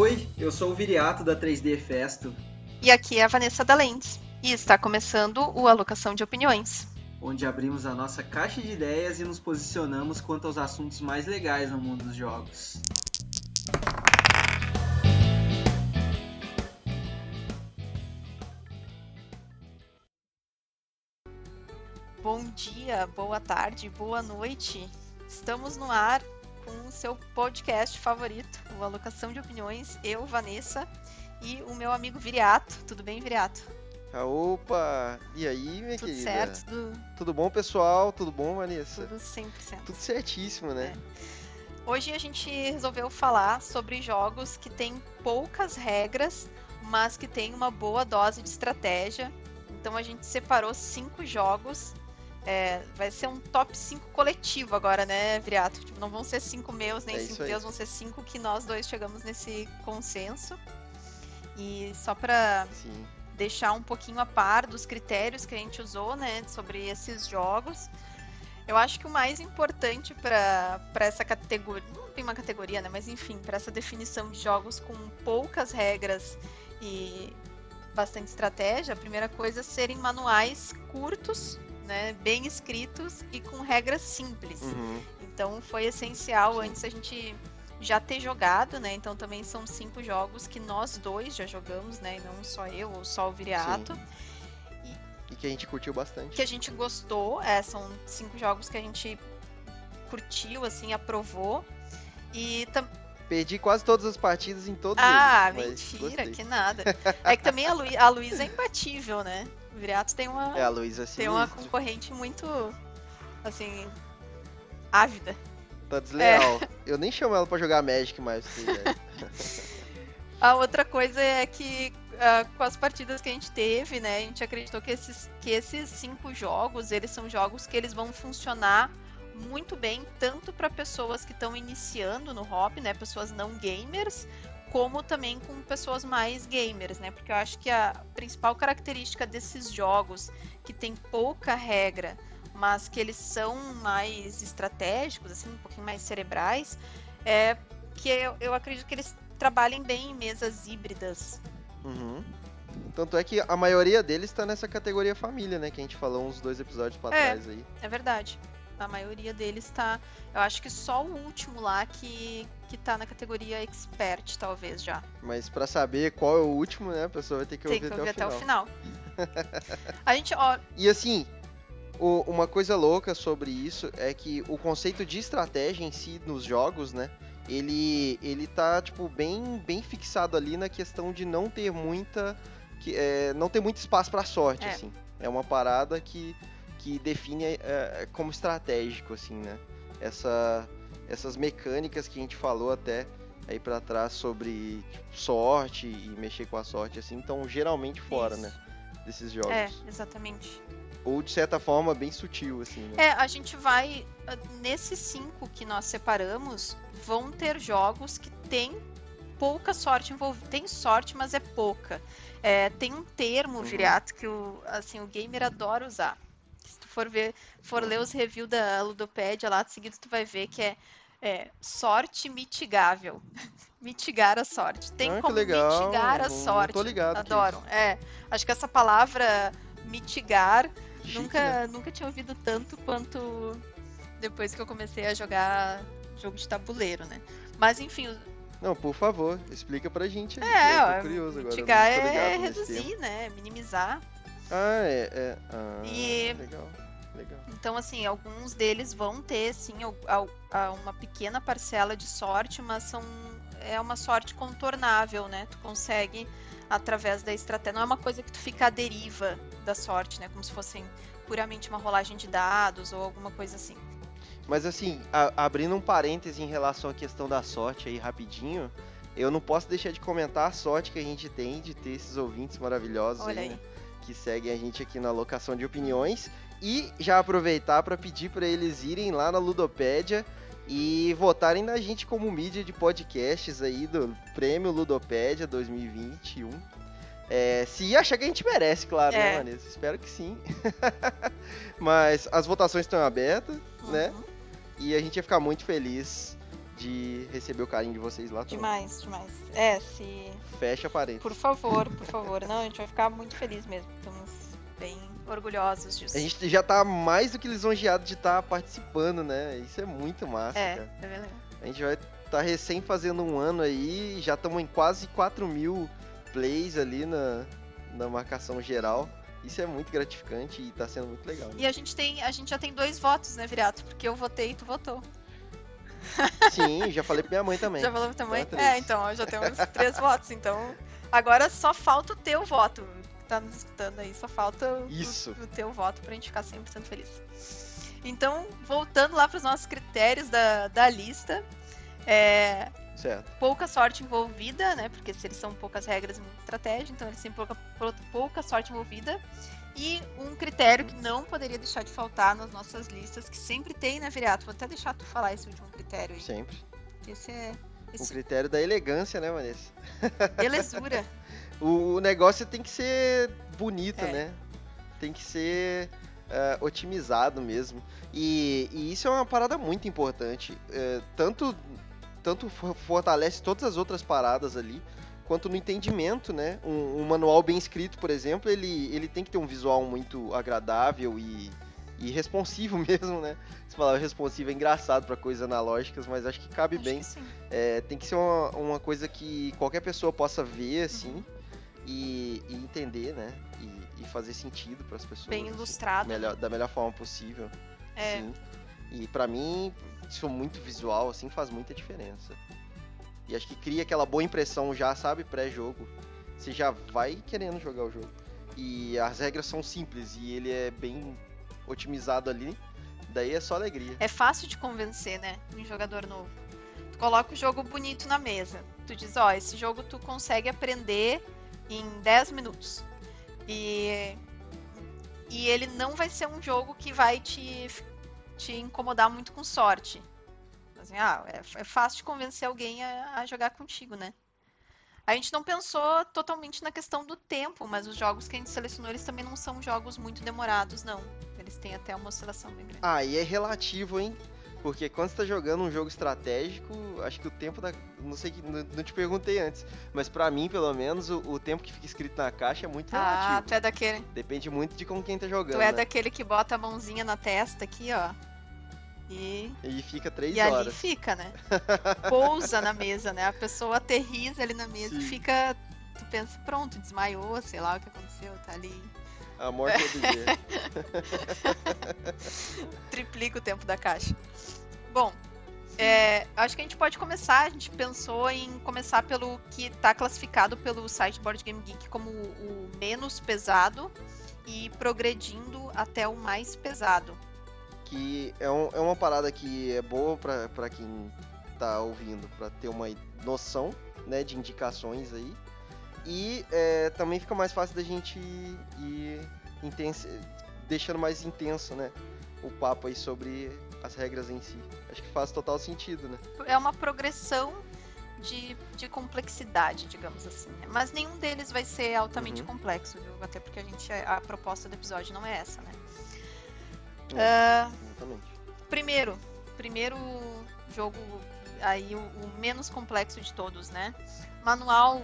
Oi, eu sou o Viriato da 3D Festo. E aqui é a Vanessa da Lentes. E está começando o Alocação de Opiniões. Onde abrimos a nossa caixa de ideias e nos posicionamos quanto aos assuntos mais legais no mundo dos jogos. Bom dia, boa tarde, boa noite. Estamos no ar com o seu podcast favorito, o Alocação de Opiniões. Eu, Vanessa, e o meu amigo Viriato. Tudo bem, Viriato? Ah, opa! E aí, minha Tudo querida? certo? Tudo, Tudo bom, pessoal? Tudo bom, Vanessa? tudo 100%. Tudo certíssimo, né? Hoje a gente resolveu falar sobre jogos que têm poucas regras, mas que têm uma boa dose de estratégia. Então a gente separou cinco jogos. É, vai ser um top 5 coletivo agora, né, Viriato? Tipo, não vão ser cinco meus, nem É cinco teus, vão ser cinco que nós dois chegamos nesse consenso. E só Sim. deixar um pouquinho a par dos critérios que a gente usou, né, sobre esses jogos. Eu acho que o mais importante para essa categoria, não tem uma categoria, né, mas enfim, para essa definição de jogos com poucas regras e bastante estratégia, a primeira coisa é serem manuais curtos, né, bem escritos e com regras simples. Uhum. Então foi essencial Sim. antes a gente já ter jogado, né? Então também são cinco jogos que nós dois já jogamos, né? E não só eu ou só o Viriato. E que a gente curtiu bastante. Que a gente gostou. É, são cinco jogos que a gente curtiu, assim, aprovou. E tam... Perdi quase todas as partidas em todos Ah, eles. mas mentira, gostei. que nada. É que também a, Lu... a Luísa é imbatível, né? Viriato tem uma, É, a Luísa tem uma concorrente muito, assim, ávida. Tá desleal. É. Eu nem chamo ela pra jogar Magic mais. ideia. A outra coisa é que ah, com as partidas que a gente teve, né, a gente acreditou que esses, que esses cinco jogos, eles são jogos que eles vão funcionar muito bem, tanto para pessoas que estão iniciando no hobby, né, pessoas não gamers, como também com pessoas mais gamers, né, porque eu acho que a principal característica desses jogos que tem pouca regra, mas que eles são mais estratégicos, assim, um pouquinho mais cerebrais, é que eu, eu acredito que eles trabalhem bem em mesas híbridas. Uhum. Tanto é que a maioria deles tá nessa categoria família, né? Que a gente falou uns dois episódios pra É. trás aí. É verdade. A maioria deles tá. Eu acho que só o último lá que, que tá na categoria expert, talvez já. Mas pra saber qual é o último, né? A pessoa vai ter que Tem ouvir, que ouvir até, até o o final. final. A gente, ó, E assim, o- uma coisa louca sobre isso é que o conceito de estratégia em si nos jogos, né? Ele, ele tá, tipo, bem, bem fixado ali na questão de não ter muita. Que, é, não ter muito espaço pra sorte, É. assim. É uma parada que, que define é, como estratégico, assim, né? Essa, essas mecânicas que a gente falou até aí pra trás sobre tipo, sorte e mexer com a sorte, assim, estão geralmente fora, Isso. né? Desses jogos é, exatamente. ou de certa forma bem sutil, assim, né? É, a gente vai. ah, Nesses cinco que nós separamos, vão ter jogos que tem pouca sorte envolvida. Tem sorte, mas é pouca. É, tem um termo, Uhum. Viriato, que o, assim, o gamer adora usar. For ver, for ler os reviews da Ludopédia lá, de seguida tu vai ver que é, é, sorte mitigável. Mitigar a sorte. Tem Ah, como legal, mitigar a não- não sorte. tô ligado que é acho que essa palavra mitigar Chique, nunca, né? nunca tinha ouvido tanto quanto depois que eu comecei a jogar jogo de tabuleiro, né? Mas enfim, Não, por favor, explica pra gente é, eu ó, tô curioso agora. mitigar é reduzir, né? Minimizar. Ah, é. é. Ah, E- legal. Legal. Então, assim, alguns deles vão ter, sim, uma pequena parcela de sorte, mas são é uma sorte contornável, né? Tu consegue através da estratégia. Não é uma coisa que tu fica à deriva da sorte, né? Como se fossem puramente uma rolagem de dados ou alguma coisa assim. Mas assim, a- abrindo um parêntese em relação à questão da sorte aí rapidinho, eu não posso deixar de comentar a sorte que a gente tem de ter esses ouvintes maravilhosos Olha aí, aí. né, que seguem a gente aqui na locação de opiniões e já aproveitar para pedir para eles irem lá na Ludopédia e votarem na gente como mídia de podcasts aí do Prêmio Ludopédia 2021. É, se achar que a gente merece, claro, né, É. Vanessa? Espero que sim. Mas as votações estão abertas, né? Uhum. E a gente ia ficar muito feliz de receber o carinho de vocês lá. também. Demais, demais. É, se. Fecha parede. Por favor, por favor. Não, a gente vai ficar muito feliz mesmo. Estamos bem orgulhosos disso. A gente já tá mais do que lisonjeado de estar participando, né? Isso é muito massa, É, cara. é legal. A gente vai estar recém fazendo um ano aí, já estamos em quase 4 mil plays ali na, na marcação geral. Isso é muito gratificante e tá sendo muito legal. né? E a gente tem, a gente já tem dois votos, né, Virato? Porque eu votei e tu votou. Sim, já falei pra minha mãe também. Já falou também? Então é É, três. então, já temos três votos. Então, agora só falta o teu voto. Tá nos escutando aí, só falta o, Isso. o teu voto pra gente ficar 100% feliz. Então, voltando lá pros nossos critérios da, da lista. É, Certo. pouca sorte envolvida, né? Porque se eles são poucas regras e muita estratégia, então eles têm pouca, pou- pouca sorte envolvida. E um critério que não poderia deixar de faltar nas nossas listas, que sempre tem, né, Viriato? Vou até deixar tu falar esse último critério aí. Sempre. Esse é. O Esse critério da elegância, né, Vanessa? belezura. O, negócio tem que ser bonito, É. né? Tem que ser é, otimizado mesmo. E, e isso é uma parada muito importante. É, tanto, tanto for- fortalece todas as outras paradas ali, quanto no entendimento, né? Um, um manual bem escrito, por exemplo, ele, ele tem que ter um visual muito agradável e, e responsivo mesmo, né? Essa palavra responsivo é engraçado para coisas analógicas, mas acho que cabe Acho bem. que. É, tem que ser uma, uma coisa que qualquer pessoa possa ver, assim, e, e entender, né? E, e fazer sentido para as pessoas. Bem assim, ilustrado. melhor- da melhor forma possível. É. Sim. E pra mim, sou muito visual, assim, faz muita diferença. E acho que cria aquela boa impressão já, sabe, pré-jogo. Você já vai querendo jogar o jogo. E as regras são simples e ele é bem otimizado ali. Daí é só alegria. É fácil de convencer, né? Um jogador novo. Tu coloca o jogo bonito na mesa. Tu diz, ó, esse jogo tu consegue aprender em 10 minutos. E, e ele não vai ser um jogo que vai te, te incomodar muito com sorte. Assim, ah, é, é fácil de convencer alguém a, a jogar contigo, né? A gente não pensou totalmente na questão do tempo, mas os jogos que a gente selecionou, eles também não são jogos muito demorados, não. Eles têm até uma oscilação bem grande. Ah, e é relativo, hein? Porque quando você tá jogando um jogo estratégico, acho que o tempo da. Não sei que. Não, não te perguntei antes. Mas pra mim, pelo menos, o, o tempo que fica escrito na caixa é muito Ah, relativo. tu é daquele. Depende muito de com quem tá jogando. Tu é né? daquele que bota a mãozinha na testa aqui, ó. E, E fica três e ali horas. fica, né? Pousa na mesa, né? A pessoa aterriza ali na mesa e Sim. fica. Tu pensa, pronto, desmaiou, sei lá o que aconteceu, tá ali. A morte é do dia. Triplica o tempo da caixa. Bom, é, acho que a gente pode começar. A gente pensou em começar pelo que tá classificado pelo site Board Game Geek como o menos pesado e progredindo até o mais pesado. que é, um- é uma parada que é boa pra quem tá ouvindo, pra ter uma noção, né, de indicações aí. E é, também fica mais fácil da gente ir intenso, deixando mais intenso, né, o papo aí sobre as regras em si. Acho que faz total sentido, né? é uma progressão de, de complexidade, digamos assim. né? Mas nenhum deles vai ser altamente Uhum. complexo, viu? Até porque a gente a proposta do episódio não é essa, né? É. Exatamente. primeiro, primeiro jogo aí o, o menos complexo de todos, né? Manual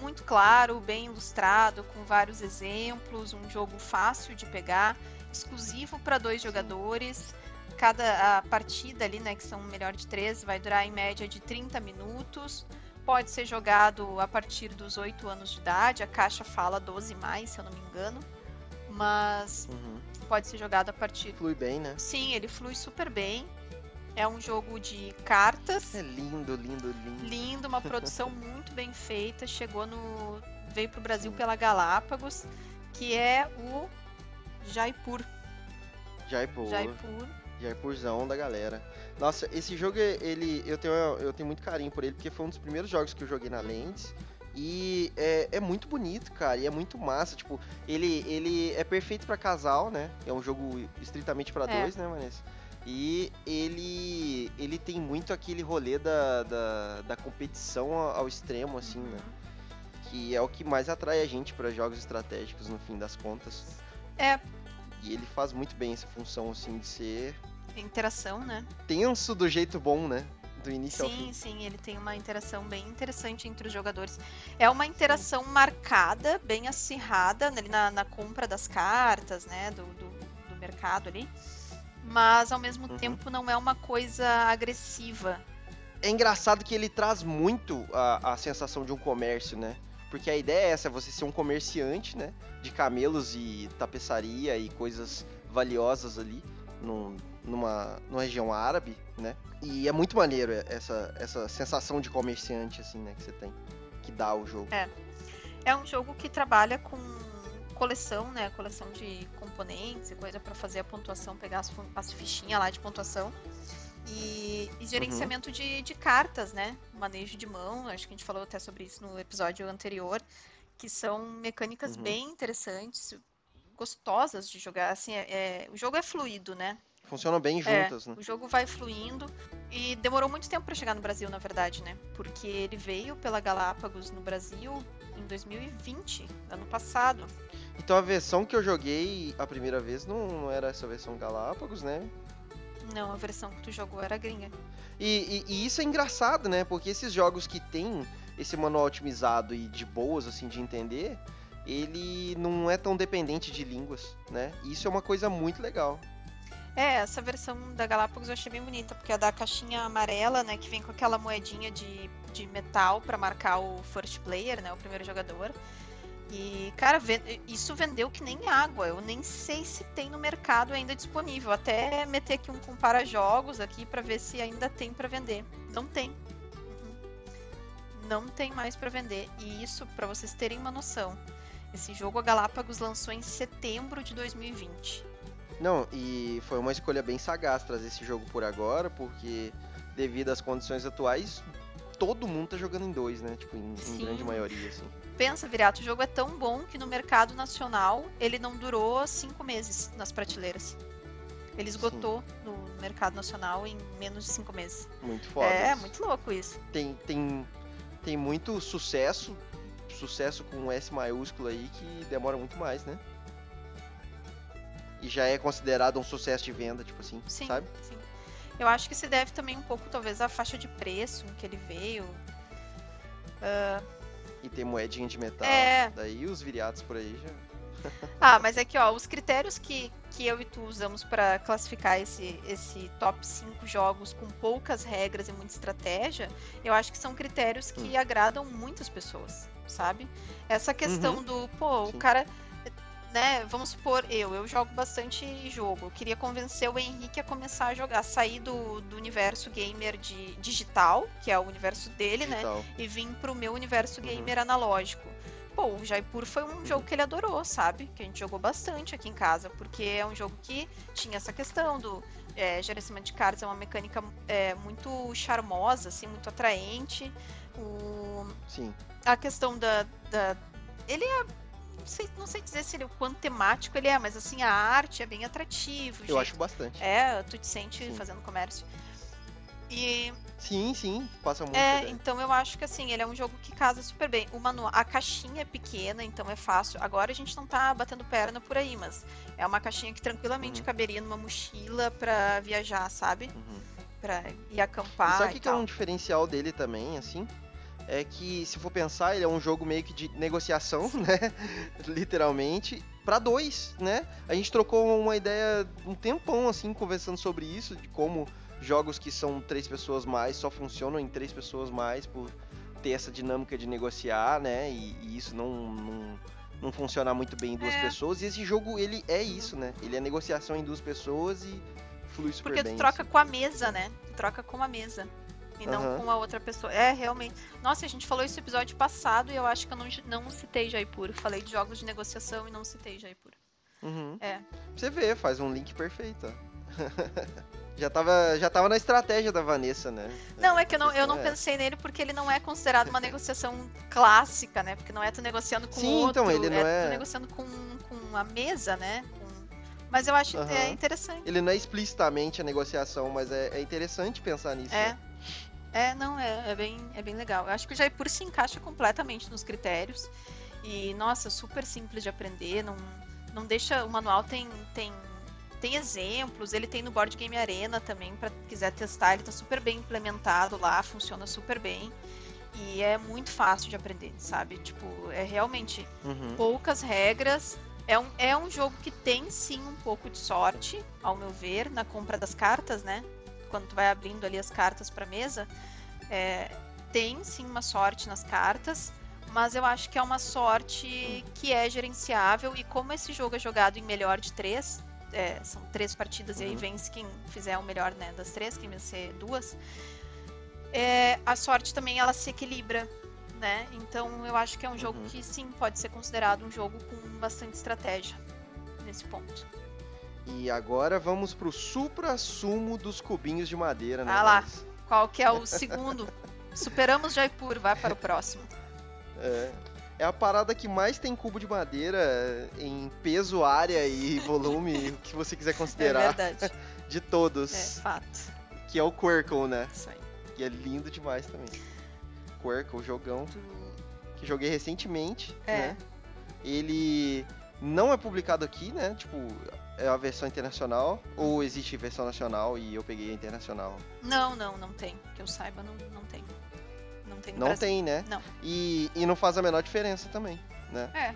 muito claro, bem ilustrado, com vários exemplos, um jogo fácil de pegar, exclusivo para dois jogadores. Cada a partida ali, né, que são melhor de três, vai durar em média de 30 minutos. Pode ser jogado a partir dos 8 anos de idade. A caixa fala 12 mais, se eu não me engano. Mas Uhum. pode ser jogado a partir Flui bem, né? Sim, ele flui super bem. É um jogo de cartas. É lindo, lindo, lindo. Lindo, uma produção muito bem feita. Chegou no. veio pro Brasil pela Galápagos, que é o Jaipur. Jaipur. Jaipur. Jaipurzão da galera. Nossa, esse jogo, ele, eu tenho, eu tenho muito carinho por ele, porque foi um dos primeiros jogos que eu joguei na Lens. E é, é muito bonito, cara, e é muito massa. Tipo, ele, ele é perfeito pra casal, né? É um jogo estritamente pra É. dois, né, Vanessa? E ele, ele tem muito aquele rolê da, da, da competição ao extremo, assim, né? Que é o que mais atrai a gente pra jogos estratégicos, no fim das contas. É, E ele faz muito bem essa função, assim, de ser interação, né? tenso do jeito bom, né? do início ao Sim, sim, ele tem uma interação bem interessante entre os jogadores. É uma interação marcada, bem acirrada ali na, na compra das cartas, né? Do, do, do mercado ali. Mas ao mesmo Uhum. tempo não é uma coisa agressiva. É engraçado que ele traz muito a, a sensação de um comércio, né? Porque a ideia é essa, é você ser um comerciante, né? De camelos e tapeçaria e coisas valiosas ali num- numa, numa região árabe, né? E é muito maneiro essa, essa sensação de comerciante, assim, né? Que você tem, que dá ao jogo. É um jogo que trabalha com coleção, né? Coleção de componentes e coisa pra fazer a pontuação, pegar as, as fichinhas lá de pontuação. E, e gerenciamento de, de cartas, né? Manejo de mão, acho que a gente falou até sobre isso no episódio anterior, que são mecânicas Uhum. bem interessantes, gostosas de jogar. Assim, é- é- o jogo é fluido, né? Funcionam bem É, juntas, né? O jogo vai fluindo e demorou muito tempo pra chegar no Brasil, na verdade, né? Porque ele veio pela Galápagos no Brasil em 2020, ano passado. Então a versão que eu joguei a primeira vez não, não era essa versão Galápagos, né? Não, a versão que tu jogou era gringa. E, e- e isso é engraçado, né? Porque esses jogos que tem esse manual otimizado e de boas, assim, de entender, ele não é tão dependente de línguas, né? E isso é uma coisa muito legal. É, essa versão da Galápagos eu achei bem bonita, porque é da caixinha amarela, né, que vem com aquela moedinha de, de metal pra marcar o first player, né, o primeiro jogador. E, cara, isso vendeu que nem água. Eu nem sei se tem no mercado ainda disponível. Até meter aqui um compara jogos aqui pra ver se ainda tem pra vender. Não tem. Uhum. Não tem mais pra vender. E isso, pra vocês terem uma noção, esse jogo a Galápagos lançou em setembro de 2020. Não, e foi uma escolha bem sagaz trazer esse jogo por agora, porque devido às condições atuais, todo mundo tá jogando em dois, né? Tipo, em, em grande maioria, assim. Pensa, Virato, o jogo é tão bom que no mercado nacional ele não durou cinco meses nas prateleiras. Ele esgotou no mercado nacional em menos de cinco meses. Muito foda. é, isso. muito louco isso. Tem, tem, tem muito sucesso, sucesso com S maiúsculo aí, que demora muito mais, né? E já é considerado um sucesso de venda, tipo assim, Sim, sabe? sim. Eu acho que se deve também um pouco, talvez, à faixa de preço em que ele veio. E ter moedinha de metal. É. Daí os viriatos por aí já. Ah, mas é que, ó, os critérios que, que eu e tu usamos para classificar esse, esse top 5 jogos com poucas regras e muita estratégia, eu acho que são critérios que Hum. agradam muitas pessoas, sabe? Essa questão Uhum. do, pô, Sim. o cara, né, vamos supor, eu, eu jogo bastante jogo, eu queria convencer o Henrique a começar a jogar, sair do, do universo gamer de digital, que é o universo dele, né? Digital. e vim pro meu universo Uhum. gamer analógico. Pô, o Jaipur foi um jogo que ele adorou, sabe? Que a gente jogou bastante aqui em casa, porque é um jogo que tinha essa questão do é, gerenciamento de cartas, é uma mecânica é, muito charmosa, assim, muito atraente. O, Sim. a questão da, da- Ele é. Não sei, não sei dizer se ele, o quanto temático ele é, mas assim, a arte é bem atrativo. Eu jeito- acho bastante. É, tu te sente Sim. fazendo comércio. E Sim, sim. Passa muito. é, ideia. então eu acho que assim, ele é um jogo que casa super bem. O manual, a caixinha é pequena, então é fácil. Agora a gente não tá batendo perna por aí, mas é uma caixinha que tranquilamente Uhum. caberia numa mochila pra viajar, sabe? Uhum. Pra ir E acampar sabe o e que, que é um diferencial dele também, assim? É que, se for pensar, ele é um jogo meio que de negociação, né? Literalmente, pra dois, né? A gente trocou uma ideia um tempão, assim, conversando sobre isso, de como jogos que são três pessoas mais só funcionam em três pessoas mais por ter essa dinâmica de negociar, né? E, e isso não, não, não funciona muito bem em duas É. pessoas. E esse jogo, ele é isso, né? Ele é negociação em duas pessoas e flui super Porque bem. tu troca assim. com a mesa, né? Tu troca com a mesa. E não Aham. com a outra pessoa. É, realmente. Nossa, a gente falou isso no episódio passado e eu acho que eu não, não citei Jaipur. Falei de jogos de negociação e não citei Jaipur. Uhum. É. Você vê, faz um link perfeito. já, tava, já tava na estratégia da Vanessa, né? Não, é que eu não, eu não é pensei nele porque ele não é considerado uma negociação clássica, né? Porque não é tu negociando com Sim, outro, então, ele não é, é- tu negociando com, com a mesa, né? Mas eu acho Aham. é interessante. Ele não é explicitamente a negociação, mas é, é interessante pensar nisso. É. né? É, não, é, é, bem, é bem legal. Eu acho que o Jaipur se encaixa completamente nos critérios. E, nossa, super simples de aprender. Não, não deixa. O manual tem, tem tem exemplos, ele tem no Board Game Arena também, para quiser testar, ele tá super bem implementado lá, funciona super bem. E é muito fácil de aprender, sabe? Tipo, é realmente Uhum. poucas regras. É um, é um jogo que tem sim um pouco de sorte, ao meu ver, na compra das cartas, né? Quando tu vai abrindo ali as cartas pra mesa, é, tem sim uma sorte nas cartas, mas eu acho que é uma sorte que é gerenciável e como esse jogo é jogado em melhor de três, é, são três partidas e aí Uhum. vence quem fizer o melhor né, das três, quem vencer duas, é, a sorte também ela se equilibra, né? Então eu acho que é um jogo Uhum. que sim pode ser considerado um jogo com bastante estratégia nesse ponto. E agora vamos pro supra-sumo dos cubinhos de madeira, né? Ah lá. Qual que é o segundo? Superamos Jaipur, vai para o próximo. É, é a parada que mais tem cubo de madeira em peso, área e volume, o que você quiser É considerar, verdade. de É todos. fato. Que é o Quirkle, né? Isso aí. Que é lindo demais também. Quirkle, jogão que joguei recentemente, É. né? Ele não é publicado aqui, né? Tipo, é a versão internacional, ou existe versão nacional e eu peguei a internacional? Não, não, não tem. Que eu saiba, não, não tem. Não tem Não Brasil. tem, né? Não. E, e não faz a menor diferença também, né? É.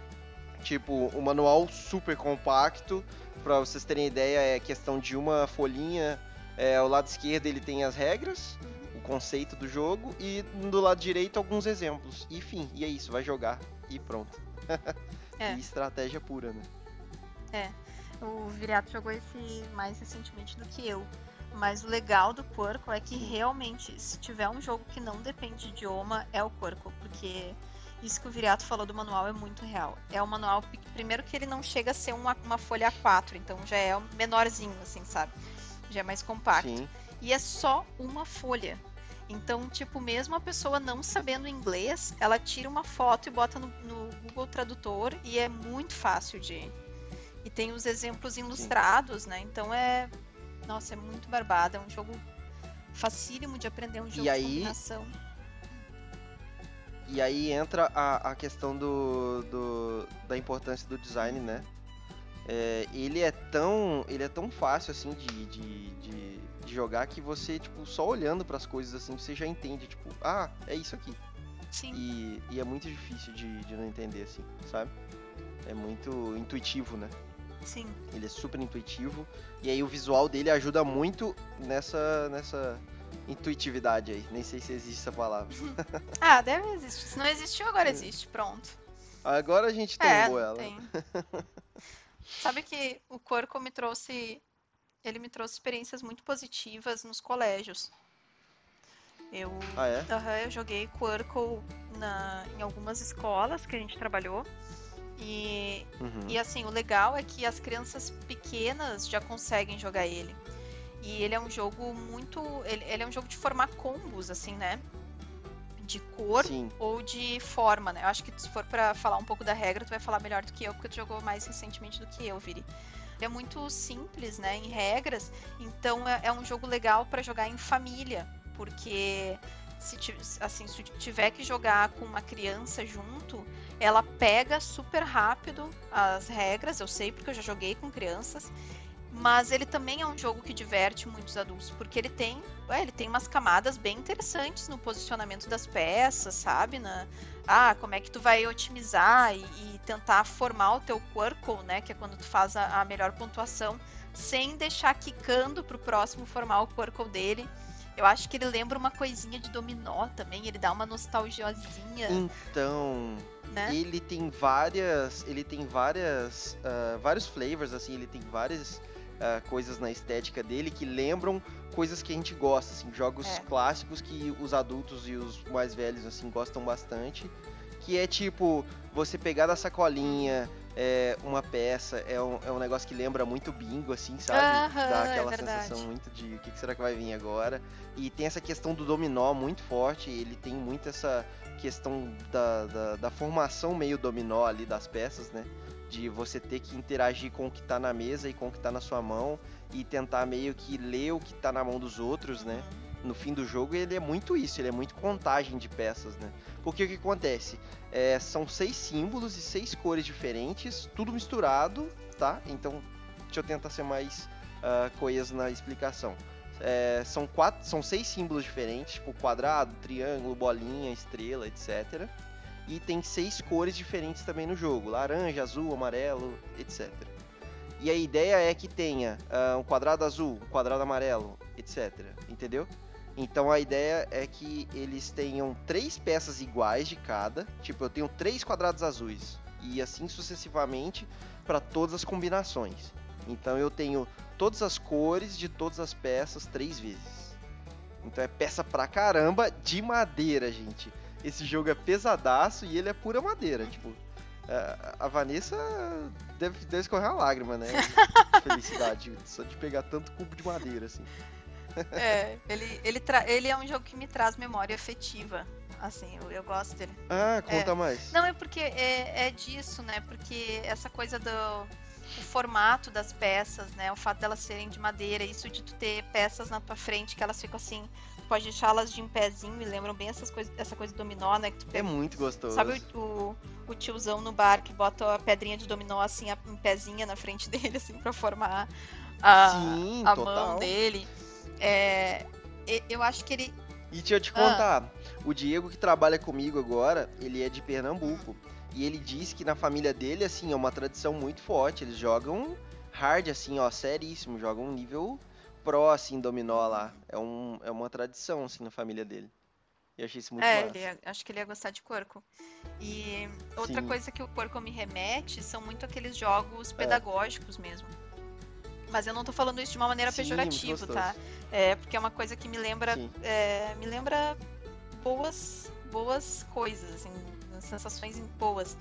Tipo, o manual super compacto, pra vocês terem ideia, é questão de uma folhinha. É, ao lado esquerdo ele tem as regras, o conceito do jogo, e do lado direito alguns exemplos. E enfim, e é isso, vai jogar e pronto. É. E estratégia pura, né? O Viriato jogou esse mais recentemente do que eu. Mas o legal do Quirkle é que realmente, se tiver um jogo que não depende de idioma, é o Quirkle. Porque isso que o Viriato falou do manual é muito real. É um manual, primeiro que ele não chega a ser uma, uma folha A4, então já é menorzinho, assim, sabe? Já é mais compacto. Sim. E é só uma folha. Então, tipo, mesmo a pessoa não sabendo inglês, ela tira uma foto e bota no, no Google Tradutor e é muito fácil de. E tem os exemplos ilustrados, né? Então é. Nossa, é muito barbada. É um jogo facílimo de aprender, um jogo de aí- combinação. E aí entra a, a questão do, do- da importância do design, né? É, ele é tão ele é tão fácil assim de, de, de, de jogar que você tipo só olhando para as coisas assim você já entende tipo ah é isso aqui Sim, e, e é muito difícil de, de não entender assim sabe é muito intuitivo né sim. ele é super intuitivo e aí o visual dele ajuda muito nessa nessa intuitividade aí nem sei se existe essa palavra Ah, deve existir. Se não existiu, agora É. existe. Pronto. agora a gente É, tombou não ela tem. Sabe que o Corco me trouxe. Ele me trouxe experiências muito positivas nos colégios. Eu, ah é aham, eu joguei Quirkle na, em algumas escolas que a gente trabalhou. E, Uhum. e assim, o legal é que as crianças pequenas já conseguem jogar ele. E ele é um jogo muito. Ele, ele é um jogo de formar combos, assim, né? De cor sim ou de forma, né? Eu acho que se for pra falar um pouco da regra, tu vai falar melhor do que eu, porque tu jogou mais recentemente do que eu, Viri. Ele é muito simples, né, em regras, então é, é um jogo legal pra jogar em família, porque se assim, se tiver que jogar com uma criança junto, ela pega super rápido as regras, eu sei porque eu já joguei com crianças, mas ele também é um jogo que diverte muitos adultos, porque ele tem, ué, ele tem umas camadas bem interessantes no posicionamento das peças, sabe? Na, ah, como é que tu vai otimizar e, e tentar formar o teu Quirkle, né? Que é quando tu faz a, a melhor pontuação, sem deixar quicando pro próximo formar o Quirkle dele. Eu acho que ele lembra uma coisinha de dominó também, ele dá uma nostalgiazinha, Então, né? ele tem várias, ele tem várias, ah, vários flavors assim, ele tem várias ah, coisas na estética dele que lembram coisas que a gente gosta, assim, jogos É. clássicos que os adultos e os mais velhos assim gostam bastante, que é tipo você pegar da sacolinha é, uma peça, é um, é um negócio que lembra muito bingo, assim, sabe? Aham, Dá é aquela verdade. sensação muito de o que, será que vai vir agora. E tem essa questão do dominó muito forte, ele tem muito essa questão da, da, da formação meio dominó ali das peças, né? De você ter que interagir com o que tá na mesa e com o que tá na sua mão e tentar meio que ler o que tá na mão dos outros, né? No fim do jogo ele é muito isso, ele é muito contagem de peças, né? Porque o que acontece? É, são seis símbolos e seis cores diferentes, tudo misturado, tá? Então deixa eu tentar ser mais uh, coeso na explicação. É, são, quatro, são seis símbolos diferentes, tipo quadrado, triângulo, bolinha, estrela, etc. E tem seis cores diferentes também no jogo: laranja, azul, amarelo, etc. E a ideia é que tenha uh, um quadrado azul, um quadrado amarelo, etc. Entendeu? Então a ideia é que eles tenham três peças iguais de cada. Tipo, eu tenho três quadrados azuis. E assim sucessivamente para todas as combinações. Então eu tenho todas as cores de todas as peças três vezes. Então é peça pra caramba de madeira, gente. Esse jogo é pesadaço e ele é pura madeira. Tipo, a Vanessa deve, deve escorrer a lágrima, né? De felicidade, só de pegar tanto cubo de madeira, assim. É, ele, ele, ele é um jogo que me traz memória afetiva. Assim, eu, eu gosto dele. Ah, conta é. mais. Não, é porque é, é disso, né? Porque essa coisa do o formato das peças, né? O fato delas serem de madeira, isso de tu ter peças na tua frente que elas ficam assim, tu pode deixá-las de em pezinho, me lembram bem essas coisas, essa coisa de dominó, né? Que tu é muito gostoso. Sabe o, o, o, tiozão no bar que bota a pedrinha de dominó assim, em pezinha na frente dele, assim, pra formar a, Sim, a mão dele. É, eu acho que ele. E deixa eu te contar, ah. o Diego que trabalha comigo agora, ele é de Pernambuco. E ele diz que na família dele, assim, é uma tradição muito forte. Eles jogam hard, assim, ó, seríssimo. Jogam um nível pro, assim, dominó lá. É, um, é uma tradição, assim, na família dele. E eu achei isso muito é. Ia, acho que ele ia gostar de Corco. E outra Sim. coisa que o Corco me remete são muito aqueles jogos é. pedagógicos é. mesmo. Mas eu não tô falando isso de uma maneira Sim, pejorativa, tá? É, porque é uma coisa que me lembra. É, me lembra boas, boas coisas, assim, sensações boas.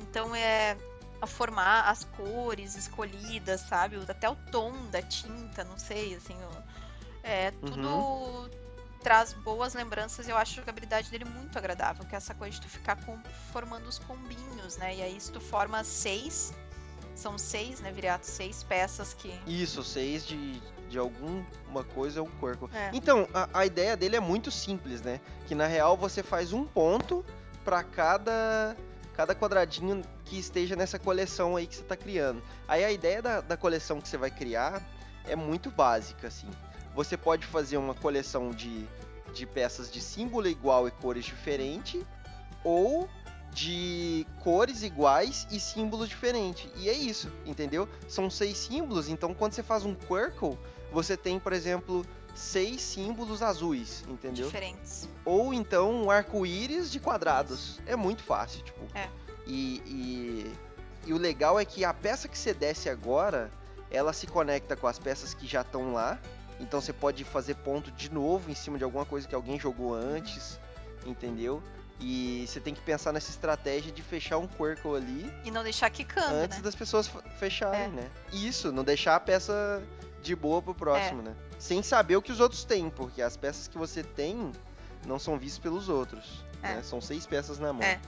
Então é a formar as cores escolhidas, sabe? Até o tom da tinta, não sei, assim, é tudo uhum. traz boas lembranças. Eu acho a jogabilidade dele muito agradável, que é essa coisa de tu ficar com, formando os combinhos, né? E aí se tu forma seis, são seis, né, Viriato? Seis peças que. Isso, seis de, de alguma coisa é um corpo. É. Então, a, a ideia dele é muito simples, né? Que na real você faz um ponto para cada cada quadradinho que esteja nessa coleção aí que você está criando. Aí a ideia da, da coleção que você vai criar é muito básica, assim. Você pode fazer uma coleção de, de peças de símbolo igual e cores diferentes, ou de cores iguais e símbolos diferentes. E é isso, entendeu? São seis símbolos, então quando você faz um Quirkle, você tem, por exemplo, seis símbolos azuis, entendeu? Diferentes. Ou então um arco-íris de quadrados. É muito fácil, tipo. É. E, e, e, o legal é que a peça que você desce agora, ela se conecta com as peças que já estão lá. Então você pode fazer ponto de novo em cima de alguma coisa que alguém jogou antes, entendeu? E você tem que pensar nessa estratégia de fechar um Quirkle ali. E não deixar quicando, Antes né? das pessoas fecharem, é. né? Isso, não deixar a peça de boa pro próximo, é. né? Sem saber o que os outros têm, porque as peças que você tem não são vistas pelos outros. É. Né? São seis peças na mão. É.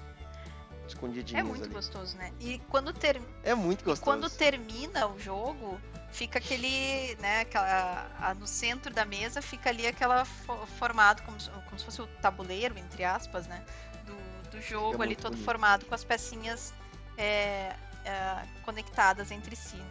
Escondidinhas É muito ali. gostoso, né? E quando ter... É muito gostoso. E quando termina o jogo, fica aquele, né, aquela, a, no centro da mesa fica ali aquela formado como, como se fosse o tabuleiro, entre aspas, né, do, do jogo ali todo bonito. formado com as pecinhas é, é, conectadas entre si.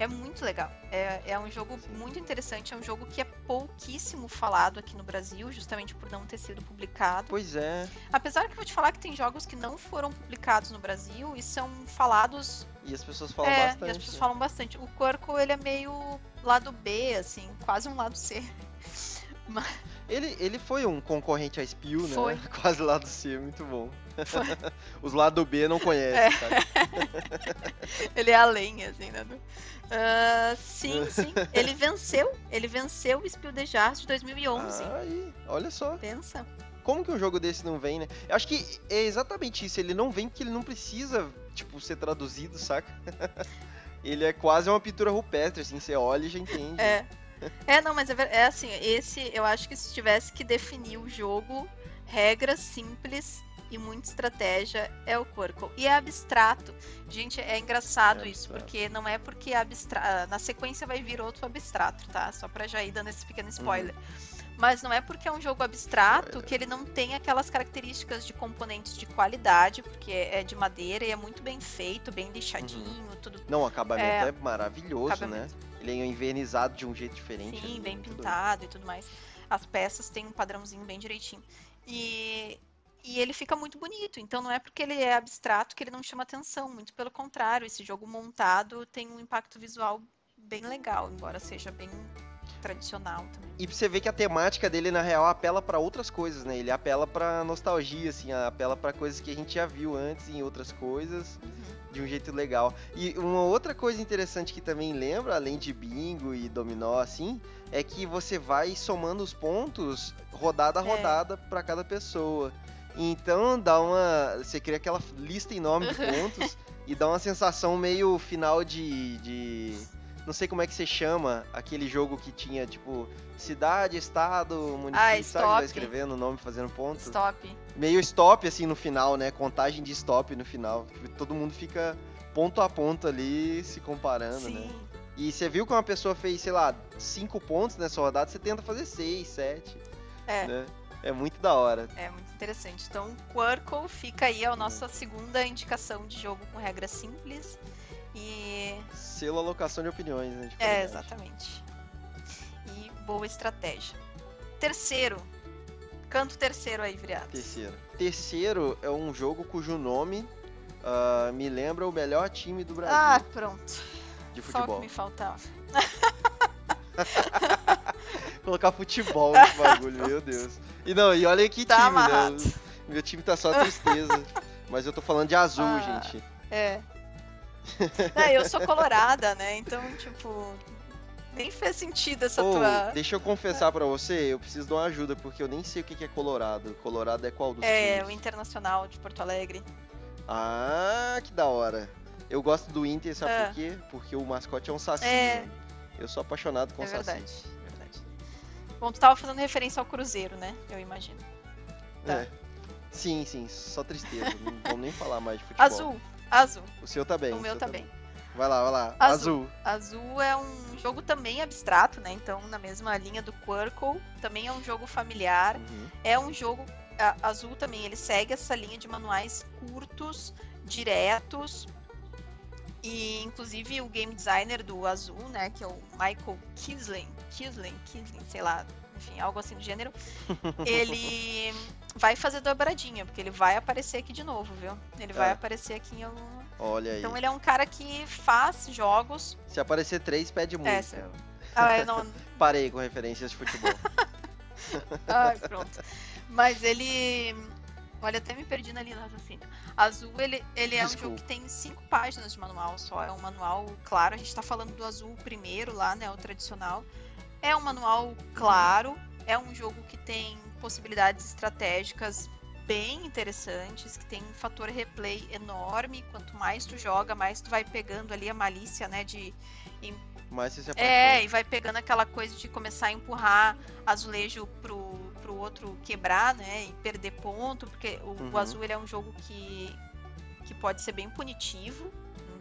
É muito legal. É, é um jogo muito interessante. É um jogo que é pouquíssimo falado aqui no Brasil, justamente por não ter sido publicado. Pois é. Apesar que eu vou te falar que tem jogos que não foram publicados no Brasil e são falados. E as pessoas falam é, bastante. E as pessoas né? falam bastante. O Corco, ele é meio lado B, assim, quase um lado C. Mas... Ele, ele foi um concorrente a Spill, né? Foi. Quase lado C, muito bom. Os lado B não conhecem, é. ele é além, assim, né? Uh, sim, sim. Ele venceu. Ele venceu o Spill the Jars de 2011. Aí, olha só. Pensa. Como que um jogo desse não vem, né? Eu acho que é exatamente isso. Ele não vem porque ele não precisa, tipo, ser traduzido, saca? ele é quase uma pintura rupestre, assim. Você olha e já entende. É. É, não, mas é, é assim, esse eu acho que se tivesse que definir o jogo, regras simples e muita estratégia é o Quirkle. E é abstrato. Gente, é engraçado é isso, porque não é porque é abstrato. Na sequência vai vir outro abstrato, tá? Só pra já ir dando esse pequeno spoiler. Uhum. Mas não é porque é um jogo abstrato que ele não tem aquelas características de componentes de qualidade, porque é de madeira e é muito bem feito, bem lixadinho, tudo. Não, o acabamento É, é, maravilhoso, acabamento. né? Ele é envernizado de um jeito diferente. Sim, ali, bem doido. pintado e tudo mais. As peças têm um padrãozinho bem direitinho. E, e ele fica muito bonito. Então não é porque ele é abstrato que ele não chama atenção. Muito pelo contrário, esse jogo montado tem um impacto visual bem legal, embora seja bem tradicional também. E você vê que a temática dele, na real, apela pra outras coisas, né? Ele apela pra nostalgia, assim, apela pra coisas que a gente já viu antes em outras coisas, Uhum. de um jeito legal. E uma outra coisa interessante que também lembra, além de bingo e dominó, assim, é que você vai somando os pontos rodada a É. rodada pra cada pessoa. Então dá uma. Você cria aquela lista enorme de pontos e dá uma sensação meio final de. de não sei como é que você chama aquele jogo que tinha, tipo, cidade, estado, município, Ah, sabe? stop. Vai escrevendo o nome, fazendo ponto. Stop. Meio stop, assim, no final, né? Contagem de stop no final. Tipo, Todo mundo fica ponto a ponto ali, se comparando, Sim. né? E você viu que uma pessoa fez, sei lá, cinco pontos nessa rodada, você tenta fazer seis, sete, É. né? É muito da hora. É muito interessante. Então, Quirkle fica aí a nossa segunda indicação de jogo com regras simples. E Selo alocação de opiniões, né? de é, exatamente. E boa estratégia. Terceiro. Canto terceiro aí, viriados. Terceiro. Terceiro é um jogo cujo nome ah, me lembra o melhor time do Brasil Ah, pronto. de Só o que futebol. me faltava. Colocar futebol nesse bagulho, meu Deus. E não, e olha que Tá time, amarrado. né? Meu time tá só tristeza. Mas eu tô falando de azul, Ah. gente. É. Não, eu sou colorada, né? Então, tipo, nem fez sentido essa Ô, tua. deixa eu confessar pra você, eu preciso de uma ajuda, porque eu nem sei o que é Colorado. Colorado é qual dos É, o times? Internacional de Porto Alegre. Ah, que da hora. Eu gosto do Inter, sabe Ah. por quê? Porque o mascote é um saci. É. né? Eu sou apaixonado com É saci. verdade, é verdade. Bom, tu tava fazendo referência ao Cruzeiro, né? Eu imagino. Tá. É. Sim, sim, só tristeza. não vamos nem falar mais de futebol. Azul, azul. O seu tá bem. o meu seu também. Vai lá, vai lá. Azul. Azul. Azul é um jogo também abstrato, né? Então, na mesma linha do Quirkle, também é um jogo familiar. Uhum. É um jogo a- azul também, ele segue essa linha de manuais curtos, diretos. E inclusive o game designer do azul, né, que é o Michael Kisling, Kisling, Kisling, sei lá, enfim, algo assim do gênero, ele vai fazer dobradinha, porque ele vai aparecer aqui de novo, viu? Ele vai É. aparecer aqui em algum. Olha aí. Então ele é um cara que faz jogos. Se aparecer três, pede muito. É, se Ah, eu não, Parei com referências de futebol. Ai, pronto. Mas ele. Olha, até me perdi na linha do raciocínio. Azul, ele, ele é um jogo que tem cinco páginas de manual só. É um manual, claro, a gente tá falando do azul primeiro lá, né? O tradicional. É um manual claro. É um jogo que tem possibilidades estratégicas bem interessantes, que tem um fator replay enorme. Quanto mais tu joga, mais tu vai pegando ali a malícia, né? De você se é, e vai pegando aquela coisa de começar a empurrar azulejo pro outro quebrar, né? E perder ponto, porque o, o Uhum. azul ele é um jogo que, que pode ser bem punitivo,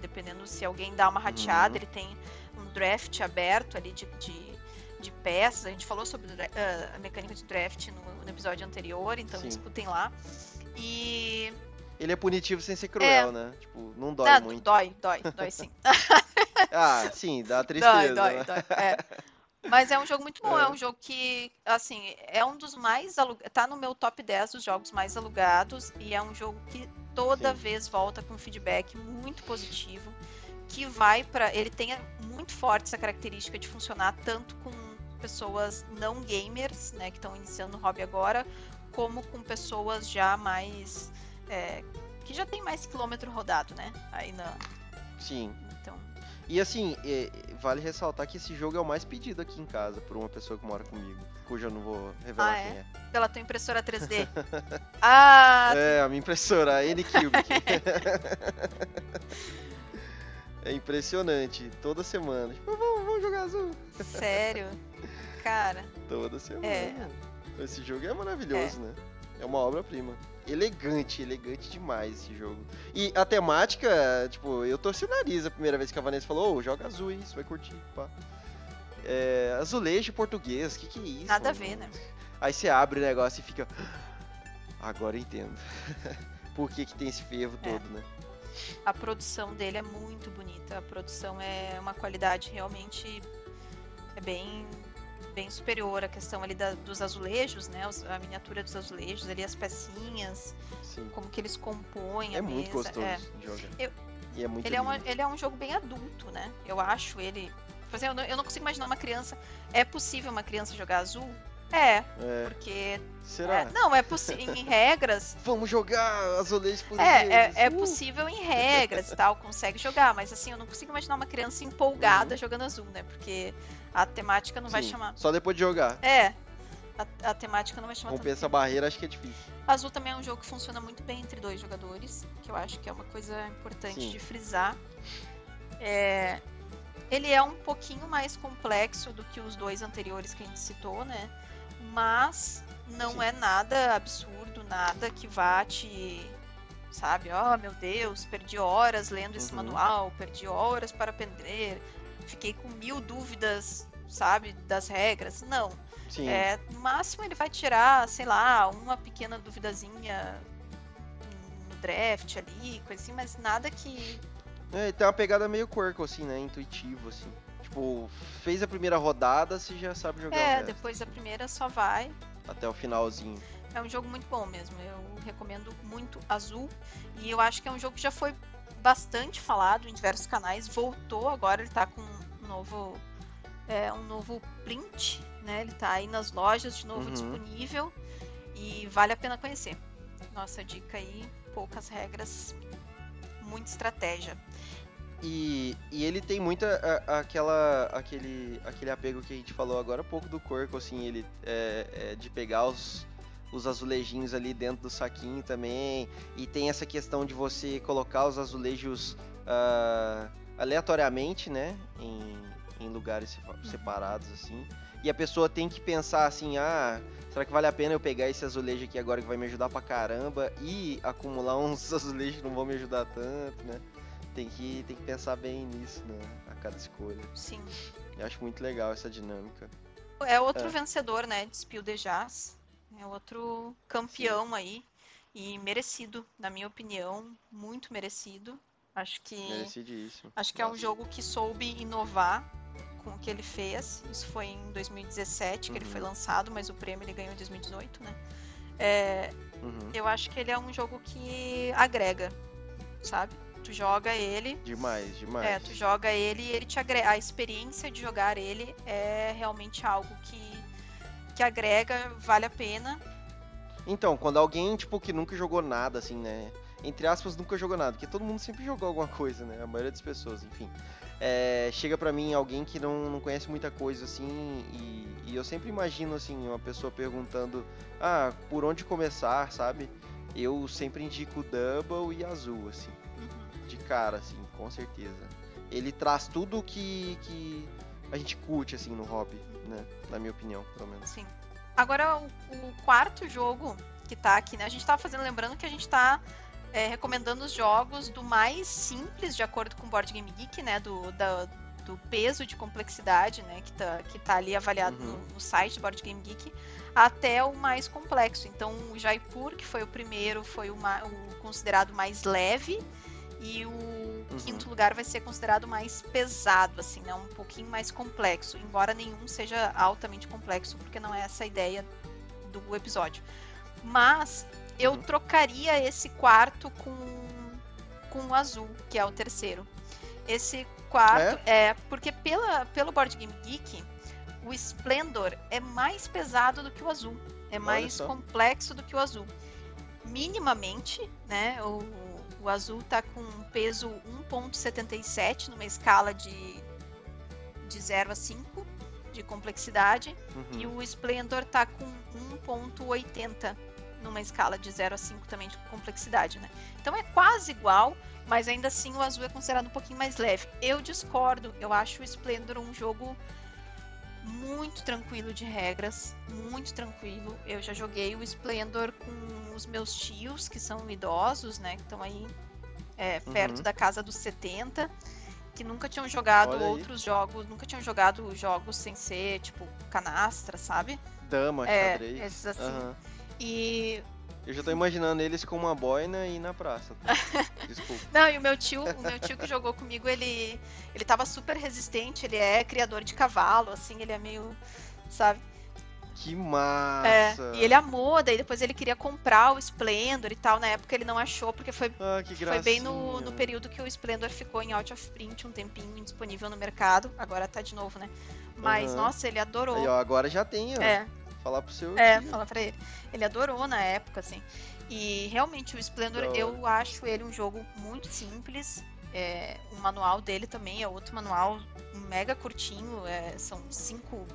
dependendo se alguém dá uma rateada, Uhum. ele tem um draft aberto ali de, de, de peças. A gente falou sobre o ah, a mecânica de draft no, no episódio anterior, então Sim. escutem lá. E. Ele é punitivo sem ser cruel, né? Tipo, não dói Ah, muito. dói, dói, dói sim. Ah, sim, dá tristeza. Dói, né? dói, dói. É. Mas é um jogo muito bom, é. É. um jogo que, assim, é um dos mais alugados. Tá no meu top 10 dos jogos mais alugados. E é um jogo que toda Sim. vez volta com feedback muito positivo. Que vai pra. Ele tem muito forte essa característica de funcionar tanto com pessoas não gamers, né, que estão iniciando o hobby agora, como com pessoas já mais. é, que já tem mais quilômetro rodado, né? Aí na. Sim. E assim, é, vale ressaltar que esse jogo é o mais pedido aqui em casa por uma pessoa que mora comigo, cuja eu não vou revelar Ah, é? quem é. Pela tua impressora 3D. ah, É, a minha impressora, a N-Cube. é impressionante, toda semana. Tipo, vamos, vamos jogar azul. sério? Cara, Toda semana. É. Esse jogo é maravilhoso, né? É uma obra-prima. Elegante, elegante demais esse jogo. E a temática, tipo, eu torci o nariz a primeira vez que a Vanessa falou, ô, joga azul, você vai curtir, pá. é, azulejo português, o que, que é isso? Nada a mano? ver, né? Aí você abre o negócio e fica. Agora eu entendo. Por que, que tem esse fervo É. todo, né? A produção dele é muito bonita. A produção é uma qualidade realmente é bem bem superior. A questão ali da- dos azulejos, né? A miniatura dos azulejos, ali as pecinhas, Sim. como que eles compõem É a muito mesa. gostoso é. de jogar. Eu- E é muito Ele é, um, ele é um jogo bem adulto, né? Eu acho ele. Por exemplo, eu não, eu não consigo imaginar uma criança. É possível uma criança jogar azul? É, É. porque. Será? é, não, é possível. Em regras. Vamos jogar azulejos portugueses. É, é, é Uh! possível em regras e tal, consegue jogar, mas assim, eu não consigo imaginar uma criança empolgada Uhum. jogando azul, né? Porque a temática não vai Sim, chamar. Só depois de jogar. É, a, a temática não vai chamar essa tempo. barreira acho que é difícil. Azul também é um jogo que funciona muito bem entre dois jogadores, que eu acho que é uma coisa importante Sim. de frisar. É, ele é um pouquinho mais complexo do que os dois anteriores que a gente citou, né? Mas não Sim. é nada absurdo, nada que vá te. Sabe, oh meu Deus, perdi horas lendo esse Uhum. manual, perdi horas para aprender, fiquei com mil dúvidas, sabe, das regras. Não. Sim. É, no máximo ele vai tirar, sei lá, uma pequena duvidazinha no draft ali, coisa assim, mas nada que. É, tem uma pegada meio quirk, assim, né? Intuitivo, assim. Tipo, fez a primeira rodada, você já sabe jogar É, depois da primeira só vai. Até o finalzinho. É um jogo muito bom mesmo. Eu recomendo muito Azul. E eu acho que é um jogo que já foi bastante falado em diversos canais. Voltou agora, ele tá com um novo. é, um novo print, né? Ele tá aí nas lojas de novo Uhum. disponível. E vale a pena conhecer. Nossa dica aí, poucas regras, muita estratégia. E, e ele tem muita a- aquela aquele aquele apego que a gente falou agora há pouco do corpo assim ele é, é de pegar os os azulejinhos ali dentro do saquinho também e tem essa questão de você colocar os azulejos ah, aleatoriamente né em, em lugares sepa- separados assim e a pessoa tem que pensar assim ah será que vale a pena eu pegar esse azulejo aqui agora que vai me ajudar pra caramba e acumular uns azulejos que não vão me ajudar tanto né tem que, tem que pensar bem nisso, né? A cada escolha. Sim. Eu acho muito legal essa dinâmica. É outro É. vencedor, né? De Spiel de Jazz. É outro campeão aí. E merecido, na minha opinião. Muito merecido. Acho que. Merecidíssimo. Acho que é um jogo que soube inovar com o que ele fez. Isso foi em 2017 que ele foi Uhum. lançado, mas o prêmio ele ganhou em 2018, né? É, Uhum. eu acho que ele é um jogo que agrega, sabe? Tu joga ele, Demais, demais. é, tu joga ele e ele te agrega. A experiência de jogar ele é realmente algo que, que agrega, vale a pena. Então, quando alguém, tipo, que nunca jogou nada, assim, né? Entre aspas, nunca jogou nada, porque todo mundo sempre jogou alguma coisa, né? A maioria das pessoas, enfim. É, chega pra mim alguém que não, não conhece muita coisa, assim, e, e eu sempre imagino, assim, uma pessoa perguntando, ah, por onde começar, sabe? Eu sempre indico Double e Azul, assim. de cara, assim, com certeza. Ele traz tudo que, que a gente curte, assim, no hobby, né? Na minha opinião, pelo menos. Sim. Agora, o, o quarto jogo que tá aqui, né? A gente tava fazendo, lembrando que a gente tá é, recomendando os jogos do mais simples, de acordo com o Board Game Geek, né? Do, da- do peso de complexidade, né? Que tá, que tá ali avaliado Uhum. no, no site do Board Game Geek, até o mais complexo. Então, o Jaipur, que foi o primeiro, foi o, ma- o considerado mais leve. E o quinto lugar vai ser considerado mais pesado, assim, né? Um pouquinho mais complexo. Embora nenhum seja altamente complexo, porque não é essa a ideia do episódio. Mas eu Uhum. trocaria esse quarto com, com o azul, que é o terceiro. Esse quarto é, porque pela, pelo Board Game Geek, o Splendor é mais pesado do que o azul. É mais só. complexo do que o azul. Minimamente, né? O, o azul tá com um peso 1.77 numa escala de, de 0 a 5 de complexidade. Uhum. E o Splendor tá com 1.80 numa escala de 0 a 5 também de complexidade, né? Então é quase igual, mas ainda assim o azul é considerado um pouquinho mais leve. Eu discordo, eu acho o Splendor um jogo muito tranquilo de regras, muito tranquilo. Eu já joguei o Splendor com os meus tios, que são idosos, né? Que estão aí é, perto Uhum. da casa dos 70, que nunca tinham jogado Olha aí. outros jogos, nunca tinham jogado jogos sem ser, tipo, canastra, sabe? Dama, É, xadrez. esses assim. Aham. E. Eu já tô imaginando eles com uma boina e na praça. Desculpa. Não, e o meu tio, o meu tio que jogou comigo, ele. Ele tava super resistente, ele é criador de cavalo, assim, ele é meio. Sabe? Que É, massa! e ele amou, daí depois ele queria comprar o Splendor e tal. Na época ele não achou, porque foi Ah, Foi bem no, no período que o Splendor ficou em out of print um tempinho disponível no mercado. Agora tá de novo, né? Mas, Aham. nossa, ele adorou. Aí, ó, agora já tem, ó. é, Falar pro seu é, tio. fala pra ele. Ele adorou na época, assim. E realmente o Splendor, hora. eu acho ele um jogo muito simples. É, o manual dele também é outro manual mega curtinho. é, são cinco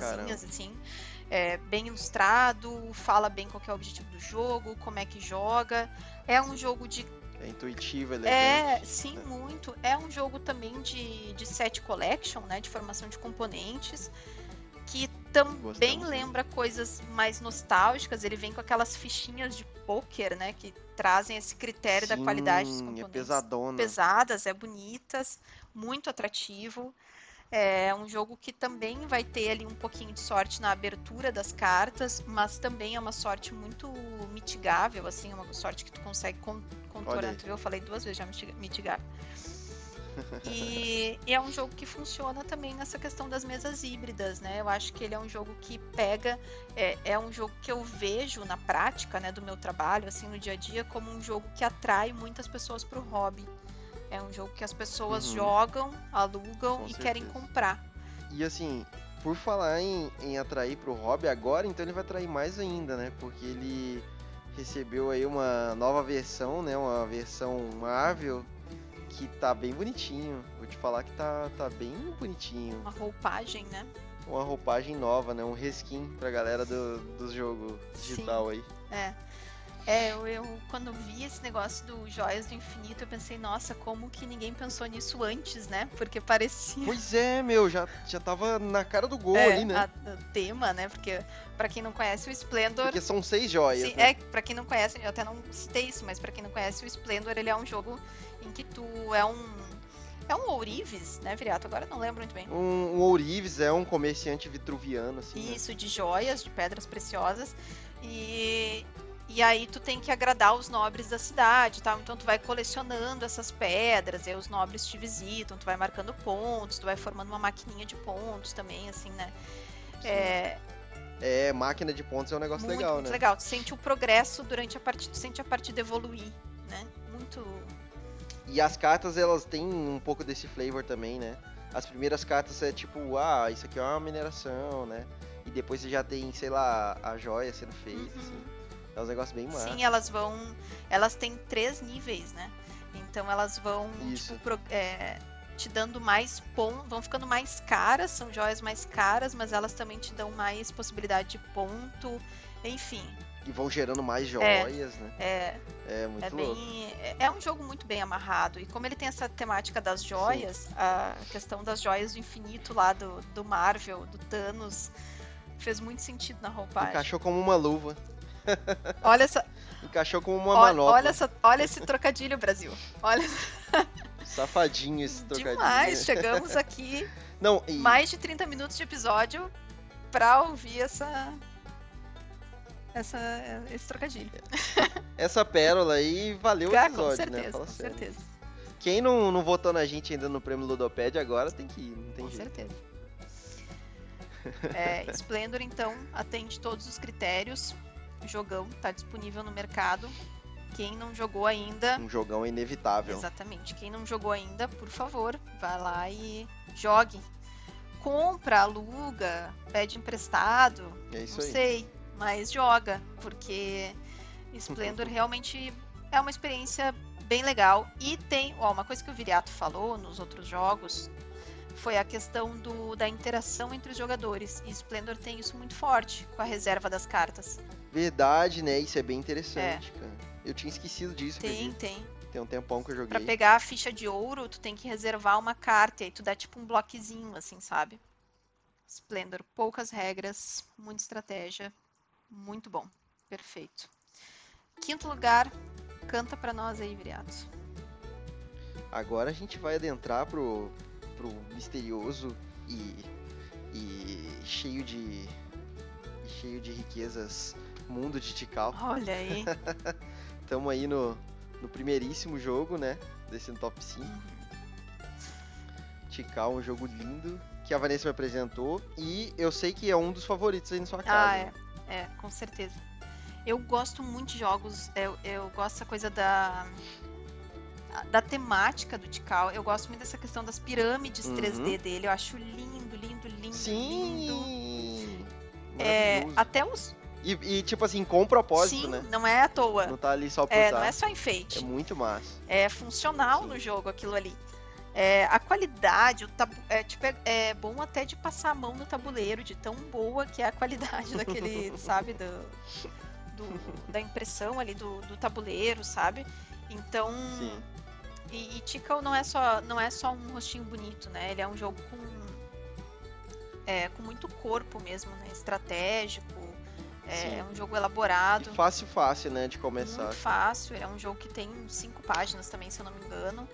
caramba. assim. É, bem ilustrado, fala bem qual é o objetivo do jogo, como é que joga. É um jogo de É intuitivo, elegante. é, sim, muito. É um jogo também de, de set collection, né? De formação de componentes. Que também Gostamos lembra coisas mais nostálgicas. Ele vem com aquelas fichinhas de poker, né? Que trazem esse critério da qualidade dos Sim, componentes. É pesadona. Pesadas, é bonitas, muito atrativo. É um jogo que também vai ter ali um pouquinho de sorte na abertura das cartas, mas também é uma sorte muito mitigável, assim, uma sorte que tu consegue con contornar. Eu falei duas vezes já mitigável. E, e é um jogo que funciona também nessa questão das mesas híbridas, né? Eu acho que ele é um jogo que pega, é, é um jogo que eu vejo na prática, né, do meu trabalho, assim, no dia a dia, como um jogo que atrai muitas pessoas para o hobby. É um jogo que as pessoas Uhum. jogam, alugam Com e querem certeza. comprar. E assim, por falar em, em atrair pro hobby agora, então ele vai atrair mais ainda, né? Porque ele recebeu aí uma nova versão, né? Uma versão Marvel que tá bem bonitinho. Vou te falar que tá, tá bem bonitinho. Uma roupagem, né? Uma roupagem nova, né? Um reskin pra galera do, do jogo digital aí. É. É, eu, eu quando vi esse negócio do Joias do Infinito, eu pensei, nossa, como que ninguém pensou nisso antes, né? Porque parecia Pois é, meu, já, já tava na cara do gol é, ali, né? a- o tema, né? Porque pra quem não conhece o Splendor, Porque são seis joias, Sim, né? é, pra quem não conhece, eu até não citei isso, mas pra quem não conhece o Splendor, ele é um jogo em que tu é um. É um ourives, né, Viriato? Agora não lembro muito bem. Um, um ourives é um comerciante vitruviano, assim, né? Isso, de joias, de pedras preciosas. E, e aí tu tem que agradar os nobres da cidade, tal. Então tu vai colecionando essas pedras, aí os nobres te visitam, tu vai marcando pontos, tu vai formando uma maquininha de pontos também, assim, né? É, É, máquina de pontos é um negócio muito, legal, muito né? legal. Tu sente o progresso durante a partida, tu sente a partida evoluir, né? Muito. E as cartas, elas têm um pouco desse flavor também, né? As primeiras cartas é tipo, ah, isso aqui é uma mineração, né? E depois você já tem, sei lá, a joia sendo feita, Uhum. assim. É um negócio bem massa. Sim, elas vão. Elas têm três níveis, né? Então elas vão, Isso. tipo, pro- é, te dando mais pontos, vão ficando mais caras, são joias mais caras, mas elas também te dão mais possibilidade de ponto. Enfim, E vão gerando mais joias, né? é, É muito é louco. bem. É, é um jogo muito bem amarrado. E como ele tem essa temática das joias, a questão das joias do infinito lá do, do Marvel, do Thanos, fez muito sentido na roupagem. Encaixou como uma luva. Olha essa, Encaixou como uma olha, manopla. olha, essa, olha esse trocadilho, Brasil. Olha Safadinho esse trocadilho. demais. Chegamos aqui, Não, e mais de 30 minutos de episódio pra ouvir essa. Essa, esse trocadilho. essa pérola aí valeu o Ah, episódio, com certeza, né? Fala com sério. certeza. Quem não, não votou na gente ainda no prêmio Ludoped agora tem que ir, não tem Com jeito. certeza. É, Splendor, então, atende todos os critérios. Jogão está disponível no mercado. Quem não jogou ainda, Um jogão inevitável. exatamente. Quem não jogou ainda, por favor, vá lá e jogue. Compra, aluga, pede emprestado, É isso não aí. sei, mas joga, porque Splendor realmente é uma experiência bem legal. E tem, ó, uma coisa que o Viriato falou nos outros jogos foi a questão do, da interação entre os jogadores. E Splendor tem isso muito forte com a reserva das cartas. Verdade, né? Isso é bem interessante, cara. Eu tinha esquecido disso, Tem, tem. Tem um tempão que eu Pra joguei. pegar a ficha de ouro, tu tem que reservar uma carta e aí tu dá tipo um bloquezinho, assim, sabe? Splendor, poucas regras, muita estratégia, muito bom, perfeito. Quinto lugar, canta pra nós aí, Viriato. Agora a gente vai adentrar pro, pro misterioso e, e cheio de cheio de riquezas mundo de Tikal. Olha aí. Tamo aí no, no primeiríssimo jogo, né? Desse top 5. Tikal, um jogo lindo que a Vanessa me apresentou e eu sei que é um dos favoritos aí na sua casa. Ah, é. É, com certeza. Eu gosto muito de jogos, eu, eu gosto dessa coisa da da temática do Tikal. Eu gosto muito dessa questão das pirâmides Uhum. 3D dele. Eu acho lindo, lindo, lindo, lindo. Sim! É, Maravilhoso. até os. E, e, tipo assim, com propósito, Sim, né? não é à toa. Não tá ali só por É, tá. não é só enfeite. É muito massa. É funcional Sim. no jogo aquilo ali. É, a qualidade, o tabu, é, tipo, é, é bom até de passar a mão no tabuleiro, de tão boa que é a qualidade daquele, sabe, do, do- da impressão ali do, do tabuleiro, sabe? Então, Sim. e, e não é só não é só um rostinho bonito, né? Ele é um jogo com é, com muito corpo mesmo, né? Estratégico, é, é um jogo elaborado. E fácil, fácil, né? De começar. Muito fácil, é um jogo que tem cinco páginas também, se eu não me engano.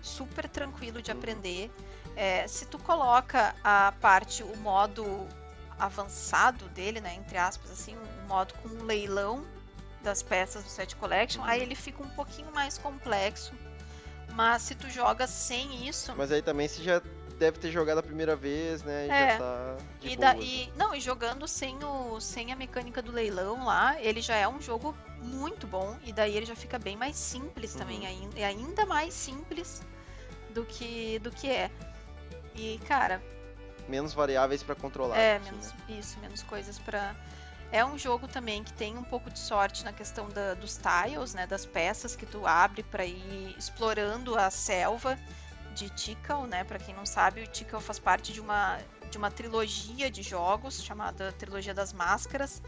Super tranquilo de Uhum. aprender. É, se tu coloca a parte, o modo avançado dele, né, entre aspas, assim, o modo com um leilão das peças do set collection, Uhum. aí ele fica um pouquinho mais complexo. Mas se tu joga sem isso, Mas aí também você já deve ter jogado a primeira vez, né? E É. já tá E, boa. da, e- não, e jogando sem, o, sem a mecânica do leilão lá, ele já é um jogo muito bom. E daí ele já fica bem mais simples também, Uhum. ainda, é ainda mais simples do que, do que é. E, cara, Menos variáveis pra controlar. é, assim, menos, né? isso, menos coisas pra. É um jogo também que tem um pouco de sorte na questão da- dos tiles, né? Das peças que tu abre pra ir explorando a selva de Tikal, né? Pra quem não sabe, o Tikal faz parte de uma, de uma trilogia de jogos chamada Trilogia das Máscaras,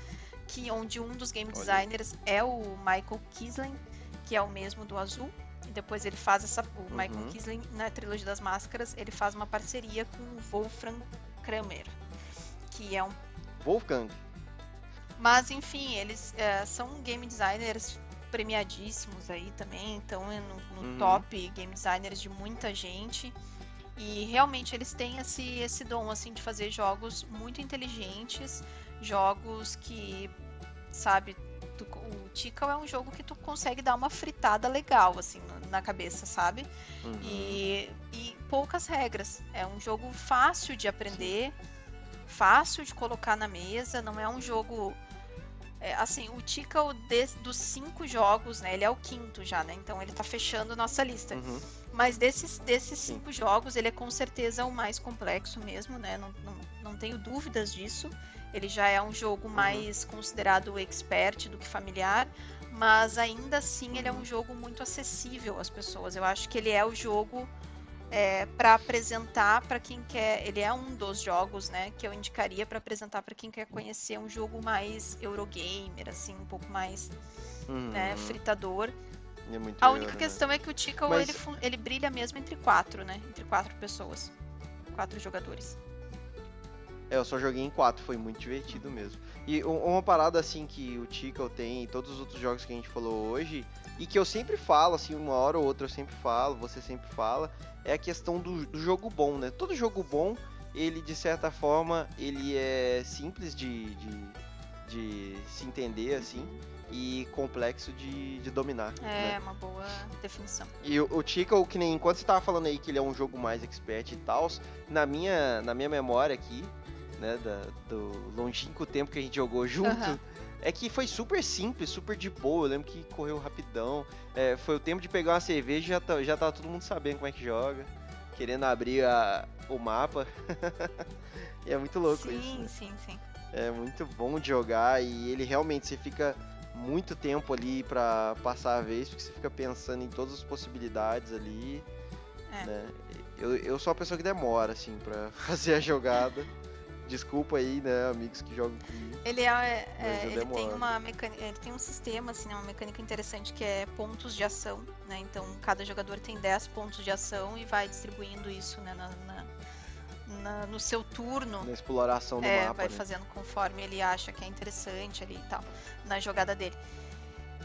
que onde um dos game designers é o Michael Kisling, que é o mesmo do Azul. E depois ele faz essa. O Michael Uhum. Kisling, na Trilogia das Máscaras, ele faz uma parceria com o Wolfram Kramer, que é um Wolfgang. mas enfim, eles é, são game designers premiadíssimos aí também, estão no, no Uhum. top game designers de muita gente. E realmente eles têm esse, esse dom assim de fazer jogos muito inteligentes, jogos que, sabe, tu- o Tikal é um jogo que tu consegue dar uma fritada legal assim na cabeça, sabe? Uhum. E, e poucas regras. É um jogo fácil de aprender, fácil de colocar na mesa. Não é um jogo. É, assim, o Tikal des- dos cinco jogos, né? Ele é o quinto já, né? Então ele tá fechando nossa lista. Uhum. Mas desses, desses Sim. cinco jogos, ele é com certeza o mais complexo mesmo, né? Não, não, não tenho dúvidas disso. Ele já é um jogo Uhum. mais considerado expert do que familiar, mas ainda assim ele é Uhum. um jogo muito acessível às pessoas. Eu acho que ele é o jogo é, para apresentar para quem quer. Ele é um dos jogos, né, que eu indicaria para apresentar para quem quer conhecer um jogo mais Eurogamer, assim, um pouco mais Uhum. né, fritador. É A euro, única né? questão é que o Tikal Mas- ele, ele brilha mesmo entre quatro, né? Entre quatro pessoas. Quatro jogadores. É, eu só joguei em 4, foi muito divertido mesmo. E uma parada assim que o Tikal tem e todos os outros jogos que a gente falou hoje, e que eu sempre falo, assim, uma hora ou outra eu sempre falo, você sempre fala, é a questão do, do jogo bom, né? Todo jogo bom, ele de certa forma, ele é simples de, de, de se entender, assim, e complexo de, de dominar. É né? uma boa definição. E o, o Tikal, que nem enquanto você tava falando aí que ele é um jogo mais expert e tal, na minha, na minha memória aqui, né, da- do longínquo tempo que a gente jogou junto. É que foi super simples, super de boa. Eu lembro que correu rapidão. É, foi o tempo de pegar uma cerveja e já, tá, já tava todo mundo sabendo como é que joga, querendo abrir a- o mapa. e é muito louco sim, isso. né? sim, sim. É muito bom de jogar e ele realmente você fica muito tempo ali pra passar a vez, porque você fica pensando em todas as possibilidades ali. É. né? Eu, eu sou a pessoa que demora, assim, pra fazer a jogada. Desculpa aí, né, amigos que jogam comigo. Ele é, é, ele tem uma mecânica, ele tem um sistema assim, né, uma mecânica interessante que é pontos de ação, né? Então cada jogador tem 10 pontos de ação e vai distribuindo isso, né, na, na- na- no seu turno. Na exploração do É, mapa, vai né? fazendo conforme ele acha que é interessante ali e tal, na jogada dele.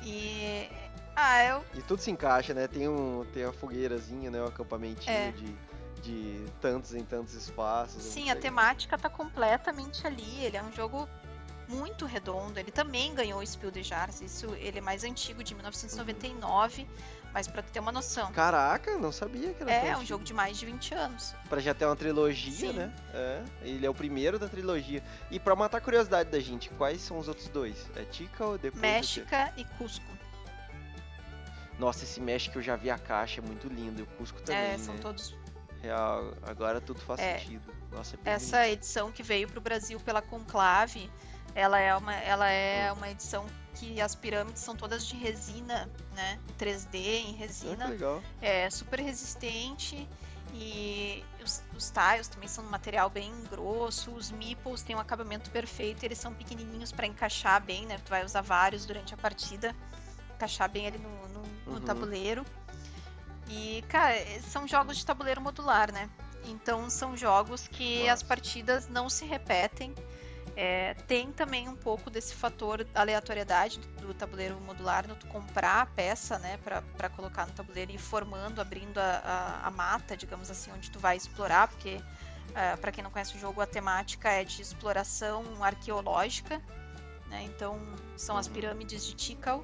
E Ah, eu. E tudo se encaixa, né? Tem, um, tem a fogueirazinha, né? Um acampamentinho É. de, de tantos em tantos espaços. é Sim, a temática tá completamente ali. Ele é um jogo muito redondo. Ele também ganhou o Spiel des Jahres. Isso, ele é mais antigo, de 1999. Mas pra tu ter uma noção, Caraca, não sabia que era é tão um jogo de mais de 20 anos. Pra já ter uma trilogia, Sim. né? É, ele é o primeiro da trilogia. E pra matar a curiosidade da gente, quais são os outros dois? É Tica ou depois? México e Cusco. Nossa, esse México eu já vi a caixa, é muito lindo. E o Cusco também, é, são né? todos. Real, agora tudo faz É. sentido. Nossa, é Essa edição que veio pro Brasil pela Conclave, ela é uma, ela é uma edição que as pirâmides são todas de resina, né? 3D em bonito. Resina. que legal. É super resistente e os, os tiles também são um material bem grosso. Os meeples têm um acabamento perfeito, eles são pequenininhos para encaixar bem, né? Tu vai usar vários durante a partida, encaixar bem ali no, no, no Uhum. tabuleiro. E, cara, eh, são jogos de tabuleiro modular, né? Então são jogos que as Massa. partidas não se repetem. É, tem também um pouco desse fator aleatoriedade do, do tabuleiro modular no tu comprar a peça, né, para colocar no tabuleiro e ir formando, abrindo a, a, a mata, digamos assim, onde tu vai explorar, porque para quem não conhece o jogo, a temática é de exploração arqueológica, né? Então são as Uhum. pirâmides de Tikal.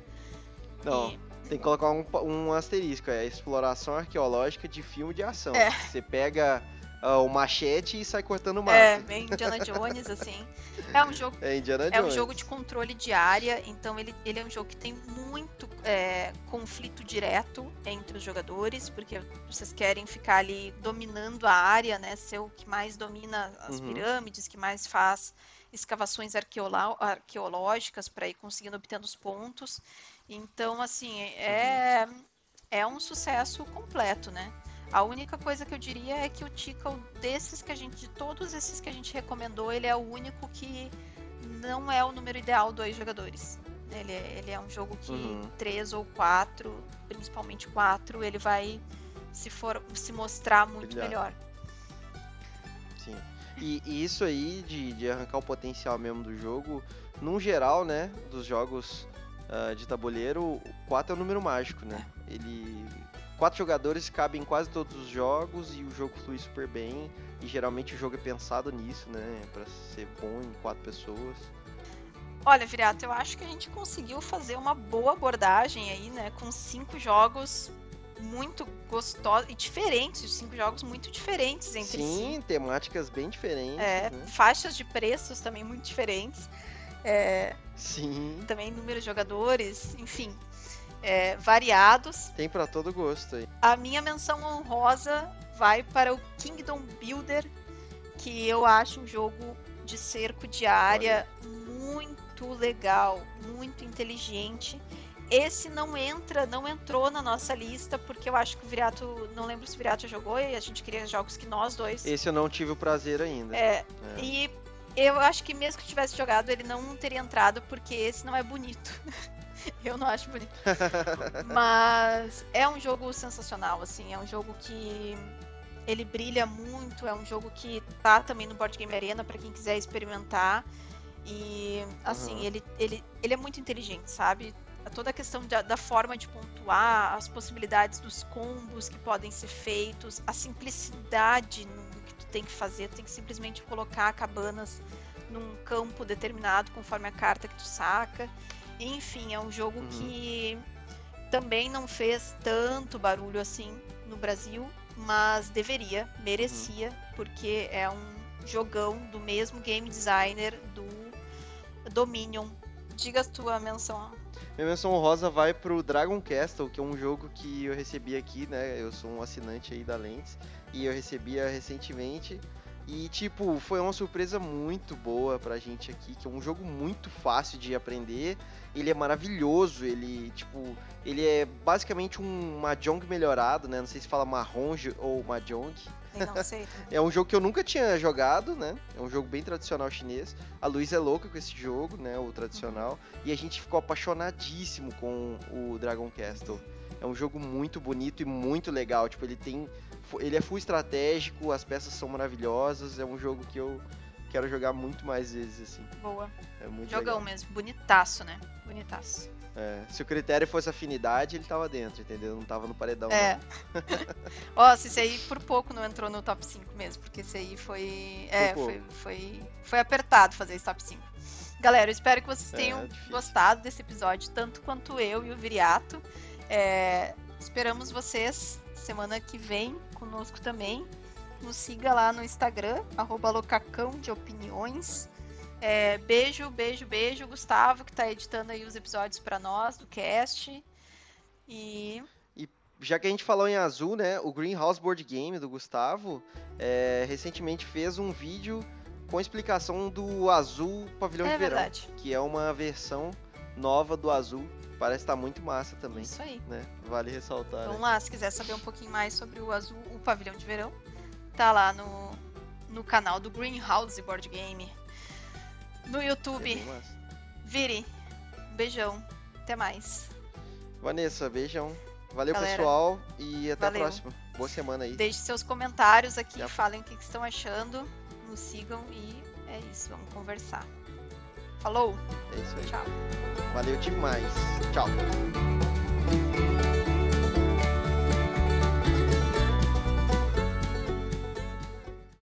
Não, E- tem que colocar um, um asterisco, é exploração arqueológica de filme de ação. É. Você pega ah, o machete e sai cortando o mato. É, bem Indiana Jones, assim. É um jogo É Indiana É um Jones. jogo de controle de área, então ele, ele é um jogo que tem muito é, conflito direto entre os jogadores, porque vocês querem ficar ali dominando a área, né? Ser o que mais domina as Uhum. pirâmides, que mais faz escavações arqueológicas para ir conseguindo obtendo os pontos. Então, assim, é, é um sucesso completo, né? A única coisa que eu diria é que o Tikal, desses que a gente, de todos esses que a gente recomendou, ele é o único que não é o número ideal dois jogadores. Ele é, ele é um jogo que Uhum. três ou quatro, principalmente quatro, ele vai se, for, se mostrar muito Brilhar. melhor. Sim. E, e isso aí de, de arrancar o potencial mesmo do jogo, num geral, né, dos jogos ah, de tabuleiro, o 4 é o número mágico, né? Ele. Quatro jogadores cabem em quase todos os jogos e o jogo flui super bem. E geralmente o jogo é pensado nisso, né? Pra ser bom em quatro pessoas. Olha, Virato, eu acho que a gente conseguiu fazer uma boa abordagem aí, né? Com cinco jogos muito gostosos e diferentes, cinco jogos muito diferentes entre si. Sim, temáticas bem diferentes, É, né? faixas de preços também muito diferentes. É, Sim. também número de jogadores, enfim, é, variados. Tem pra todo gosto aí. A minha menção honrosa vai para o Kingdom Builder, que eu acho um jogo de cerco de área muito legal, muito inteligente. Esse não entra, não entrou na nossa lista, porque eu acho que o Virato, não lembro se o Virato jogou, e a gente queria jogos que nós dois. Esse eu não tive o prazer ainda. É, É. e eu acho que mesmo que tivesse jogado, ele não teria entrado, porque esse não é bonito. eu não acho bonito. Mas é um jogo sensacional, assim, é um jogo que ele brilha muito, é um jogo que tá também no Board Game Arena para quem quiser experimentar. E assim, Uhum. ele, ele, ele é muito inteligente, sabe? Toda a questão da, da forma de pontuar, as possibilidades dos combos que podem ser feitos, a simplicidade no tem que fazer, tu tem que simplesmente colocar cabanas num campo determinado conforme a carta que tu saca. Enfim, é um jogo Uhum. que também não fez tanto barulho assim no Brasil, mas deveria, merecia, porque é um jogão do mesmo game designer do Dominion. Diga a tua menção. Minha menção honrosa vai pro Dragon Castle, que é um jogo que eu recebi aqui, né? Eu sou um assinante aí da Lens e eu recebia recentemente. E tipo, foi uma surpresa muito boa pra gente aqui, que é um jogo muito fácil de aprender. Ele é maravilhoso, ele, tipo, ele é basicamente um Mahjong melhorado, né? Não sei se fala Mahjong ou Mahjong. Não sei. É um jogo que eu nunca tinha jogado, né? É um jogo bem tradicional chinês. A Luiz é louca com esse jogo, né? O tradicional. E a gente ficou apaixonadíssimo com o Dragon Castle. É um jogo muito bonito e muito legal. Tipo, ele tem. Ele é full estratégico, as peças são maravilhosas. É um jogo que eu, quero jogar muito mais vezes, assim. Boa. É muito Jogão legal. mesmo. Bonitaço, né? Bonitaço. É, se o critério fosse afinidade, ele tava dentro, entendeu? Não tava no paredão. É. Ó, se esse aí por pouco não entrou no top 5 mesmo, porque esse aí foi. É, foi, foi, foi apertado fazer esse top 5. Galera, eu espero que vocês É, tenham difícil. gostado desse episódio, tanto quanto eu e o Viriato. É, esperamos vocês semana que vem conosco também. Nos siga lá no Instagram, arroba locacão de opiniões. É, beijo, beijo, beijo, Gustavo, que tá editando aí os episódios pra nós do cast. E Já que a gente falou em azul, né? O Greenhouse Board Game do Gustavo é, recentemente fez um vídeo com explicação do azul pavilhão é de verão, verdade. que é uma versão nova do azul. Parece estar muito massa também, Isso aí. né? Vale ressaltar. né? Vamos lá, se quiser saber um pouquinho mais sobre o azul, o pavilhão de verão, tá lá no, no canal do Greenhouse Board Game. No É YouTube, massa. vire. Beijão. Até mais. Vanessa, beijão. Valeu, Galera, pessoal, e até valeu. a próxima. Boa semana aí. Deixe seus comentários aqui, Já. falem o que, que estão achando, nos sigam e é isso, vamos conversar. Falou, É isso aí. tchau. Valeu demais. Tchau.